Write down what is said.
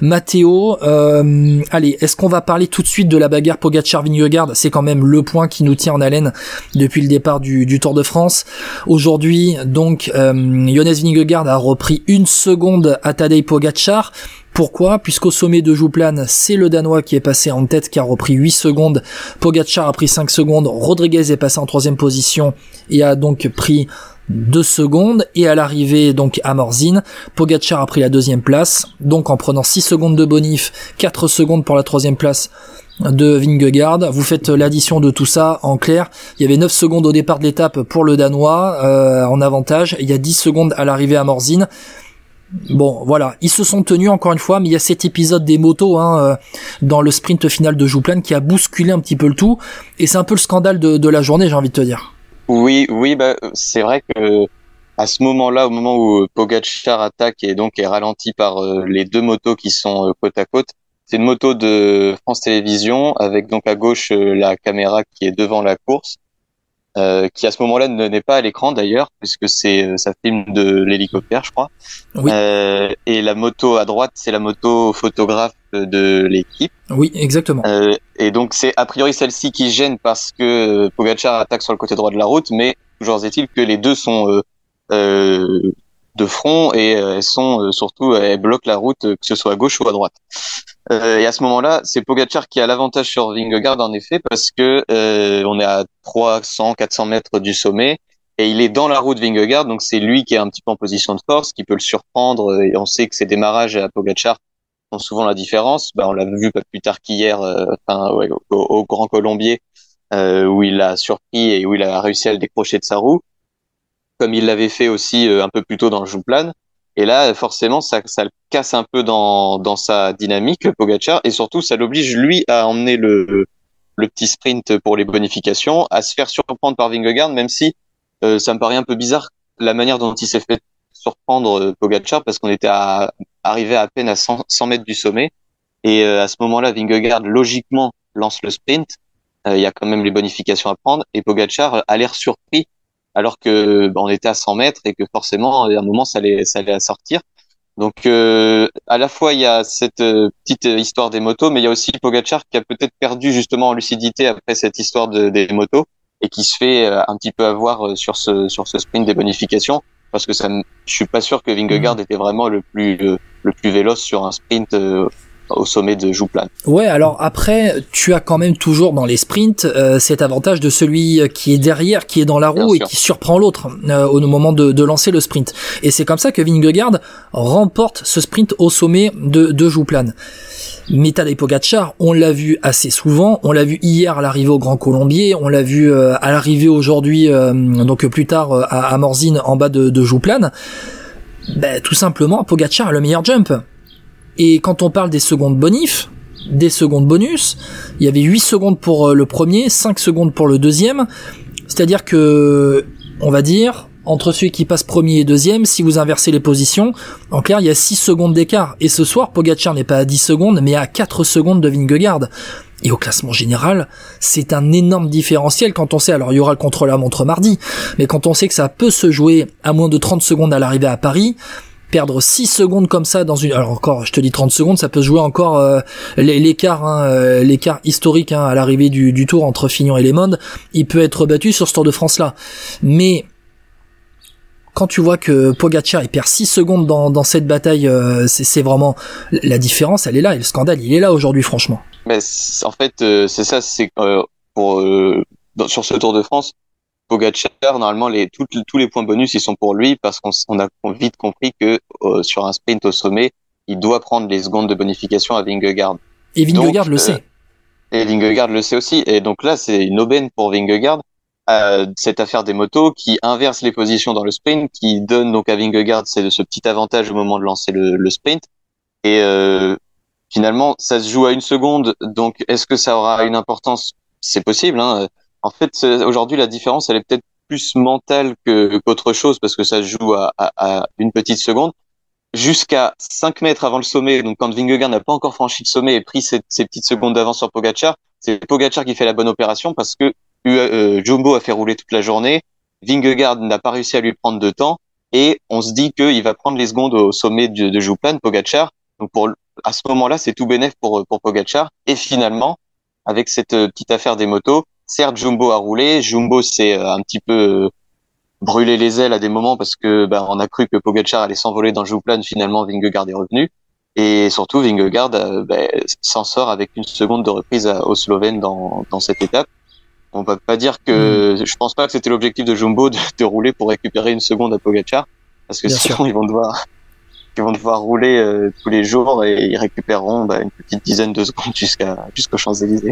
Matteo, euh, allez, est-ce qu'on va parler tout de suite de la bagarre Pogacar-Vingegaard? C'est quand même le point qui nous tient en haleine depuis le départ du, Tour de France. Aujourd'hui, donc, euh, Jonas Vingegaard a repris une seconde à Tadej Pogacar. Pourquoi Puisqu'au sommet de Jouplan, c'est le Danois qui est passé en tête, qui a repris 8 secondes. Pogacar a pris 5 secondes. Rodriguez est passé en troisième position et a donc pris 2 secondes. Et à l'arrivée, donc, à Morzine, Pogacar a pris la deuxième place. Donc, en prenant 6 secondes de bonif, 4 secondes pour la troisième place de Vingegaard. Vous faites l'addition de tout ça en clair. Il y avait 9 secondes au départ de l'étape pour le Danois euh, en avantage. Il y a 10 secondes à l'arrivée à Morzine. Bon, voilà, ils se sont tenus encore une fois, mais il y a cet épisode des motos hein, euh, dans le sprint final de Jouplan qui a bousculé un petit peu le tout, et c'est un peu le scandale de, la journée, j'ai envie de te dire. Oui, oui, bah c'est vrai que à ce moment-là, au moment où Pogacar attaque et donc est ralenti par euh, les deux motos qui sont euh, côte à côte, c'est une moto de France Télévisions avec donc à gauche la caméra qui est devant la course euh, qui à ce moment-là n'est pas à l'écran d'ailleurs, puisque c'est euh, ça filme de l'hélicoptère, je crois. Oui. Euh, et la moto à droite, c'est la moto photographe de l'équipe. Oui, exactement. Euh, et donc c'est a priori celle-ci qui gêne parce que Pogacar attaque sur le côté droit de la route, mais toujours est-il que les deux sont euh, de front et elles sont surtout elles bloquent la route que ce soit à gauche ou à droite. Euh, et à ce moment-là, c'est Pogacar qui a l'avantage sur Vingegaard en effet parce que euh, on est à 300, 400 mètres du sommet et il est dans la route Vingegaard, donc c'est lui qui est un petit peu en position de force, qui peut le surprendre. Et on sait que ses démarrages à Pogacar font souvent la différence. Ben, on l'a vu pas plus tard qu'hier, euh, ouais, au, Grand Colombier, euh, où il a surpris et où il a réussi à le décrocher de sa roue, comme il l'avait fait aussi euh, un peu plus tôt dans le Jouplan. Et là, forcément, ça, ça le casse un peu dans, dans sa dynamique, Pogacar, et surtout, ça l'oblige lui à emmener le, le petit sprint pour les bonifications, à se faire surprendre par Vingegaard, même si euh, ça me paraît un peu bizarre la manière dont il s'est fait surprendre euh, Pogacar, parce qu'on était à, arrivé à peine à 100, 100 mètres du sommet, et euh, à ce moment-là, Vingegaard logiquement lance le sprint. Il y a quand même les bonifications à prendre, et Pogacar a l'air surpris alors que bah, on était à 100 mètres et que forcément à un moment ça allait ça allait sortir. Donc euh, à la fois il y a cette euh, petite histoire des motos, mais il y a aussi Pogachar qui a peut-être perdu justement en lucidité après cette histoire de, des motos et qui se fait euh, un petit peu avoir sur ce sur ce sprint des bonifications parce que ça, je suis pas sûr que Vingegaard mmh. était vraiment le plus le plus véloce sur un sprint au sommet de Jouplan. Ouais, alors après, tu as quand même toujours dans les sprints euh, cet avantage de celui qui est derrière, qui est dans la roue et qui surprend l'autre euh, au moment de, de, lancer le sprint. Et c'est comme ça que Vingegaard remporte ce sprint au sommet de, de Jouplan. Mais Tadej Pogacar, on l'a vu assez souvent, on l'a vu hier à l'arrivée au Grand Colombier, on l'a vu euh, à l'arrivée aujourd'hui, donc plus tard à, à Morzine en bas de, de Jouplan. Ben, tout simplement, Pogacar a le meilleur jump. Et quand on parle des secondes bonif, des secondes bonus, il y avait 8 secondes pour euh, le premier, 5 secondes pour le deuxième. C'est-à-dire que, on va dire, entre celui qui passe premier et deuxième, si vous inversez les positions, en clair, il y a 6 secondes d'écart. Et ce soir, Pogacar n'est pas à 10 secondes, mais à 4 secondes de Vingegaard. Et au classement général, c'est un énorme différentiel quand on sait, alors il y aura le contre-la-montre mardi, mais quand on sait que ça peut se jouer à moins de 30 secondes à l'arrivée à Paris, perdre 6 secondes comme ça dans une alors encore je te dis 30 secondes ça peut jouer encore euh, l'écart hein, euh, l'écart historique hein, à l'arrivée du, tour entre Fignon et Mondes il peut être battu sur ce Tour de France là mais quand tu vois que Pogacar perd 6 secondes dans, dans cette bataille euh, c'est vraiment la différence elle est là et le scandale il est là aujourd'hui franchement. Mais en fait c'est ça c'est pour sur ce Tour de France Pogacar, normalement, les, tous les points bonus, ils sont pour lui parce qu'on a vite compris que euh, sur un sprint au sommet, il doit prendre les secondes de bonification à Vingegaard. Et Vingegaard le euh, sait. Et Vingegaard le sait aussi. Et donc là, c'est une aubaine pour Vingegaard. Euh, cette affaire des motos qui inverse les positions dans le sprint, qui donne donc à Vingegaard c'est ce petit avantage au moment de lancer le, le sprint. Et euh, finalement, ça se joue à une seconde. Donc, est-ce que ça aura une importance? C'est possible. Hein en fait, aujourd'hui, la différence, elle est peut-être plus mentale que qu'autre chose parce que ça se joue à, à, une petite seconde. Jusqu'à 5 mètres avant le sommet, donc quand Vingegaard n'a pas encore franchi le sommet et pris ces, ces petites secondes d'avance sur Pogacar, c'est Pogacar qui fait la bonne opération parce que euh, Jumbo a fait rouler toute la journée, Vingegaard n'a pas réussi à lui prendre de temps et on se dit qu'il va prendre les secondes au sommet de, de Jouplan, Pogacar. Donc pour à ce moment-là, c'est tout bénef pour pour Pogacar. Et finalement, avec cette petite affaire des motos, certes Jumbo a roulé, Jumbo s'est un petit peu brûlé les ailes à des moments parce que ben, on a cru que Pogacar allait s'envoler dans le Jouplan, finalement Vingegaard est revenu. Et surtout, Vingegaard ben, s'en sort avec une seconde de reprise aux Slovènes dans, dans cette étape. On va pas dire que hmm. je pense pas que c'était l'objectif de Jumbo de, rouler pour récupérer une seconde à Pogacar, parce que sinon ils vont devoir ils vont devoir rouler euh, tous les jours et ils récupéreront bah, une petite dizaine de secondes jusqu'à jusqu'aux Champs Élysées.